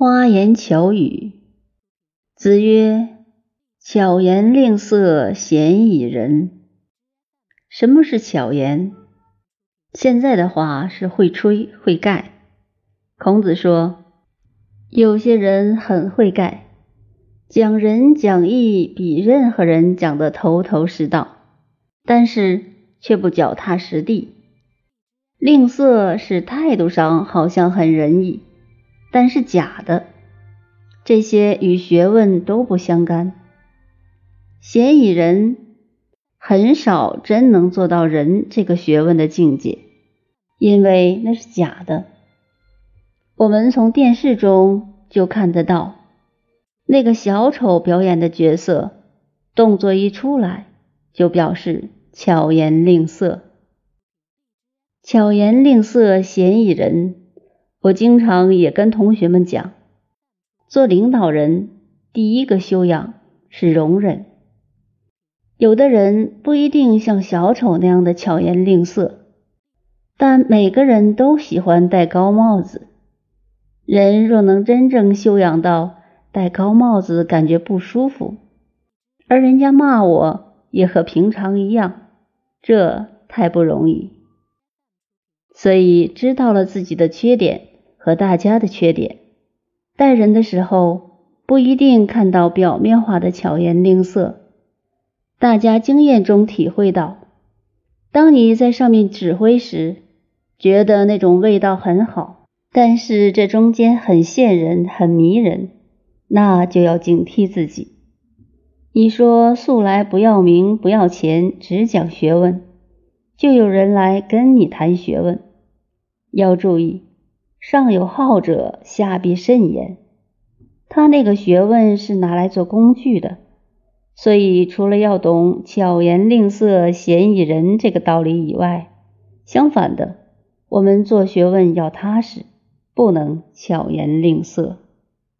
花言巧语。子曰：“巧言令色，鲜矣仁。”什么是巧言？现在的话是会吹会盖。孔子说，有些人很会盖，讲仁讲义比任何人讲的头头是道，但是却不脚踏实地。吝啬是态度上好像很仁义。但是假的，这些与学问都不相干。嫌疑人，很少真能做到人这个学问的境界，因为那是假的。我们从电视中就看得到，那个小丑表演的角色，动作一出来，就表示巧言令色。巧言令色，嫌疑人。我经常也跟同学们讲，做领导人第一个修养是容忍。有的人不一定像小丑那样的巧言令色，但每个人都喜欢戴高帽子。人若能真正修养到戴高帽子感觉不舒服，而人家骂我也和平常一样，这太不容易。所以知道了自己的缺点。和大家的缺点，待人的时候不一定看到表面化的巧言令色。大家经验中体会到，当你在上面指挥时，觉得那种味道很好，但是这中间很陷人、很迷人，那就要警惕自己。你说素来不要名、不要钱，只讲学问，就有人来跟你谈学问，要注意。上有好者，下必甚焉。他那个学问是拿来做工具的，所以除了要懂巧言令色、鲜矣仁这个道理以外，相反的，我们做学问要踏实，不能巧言令色。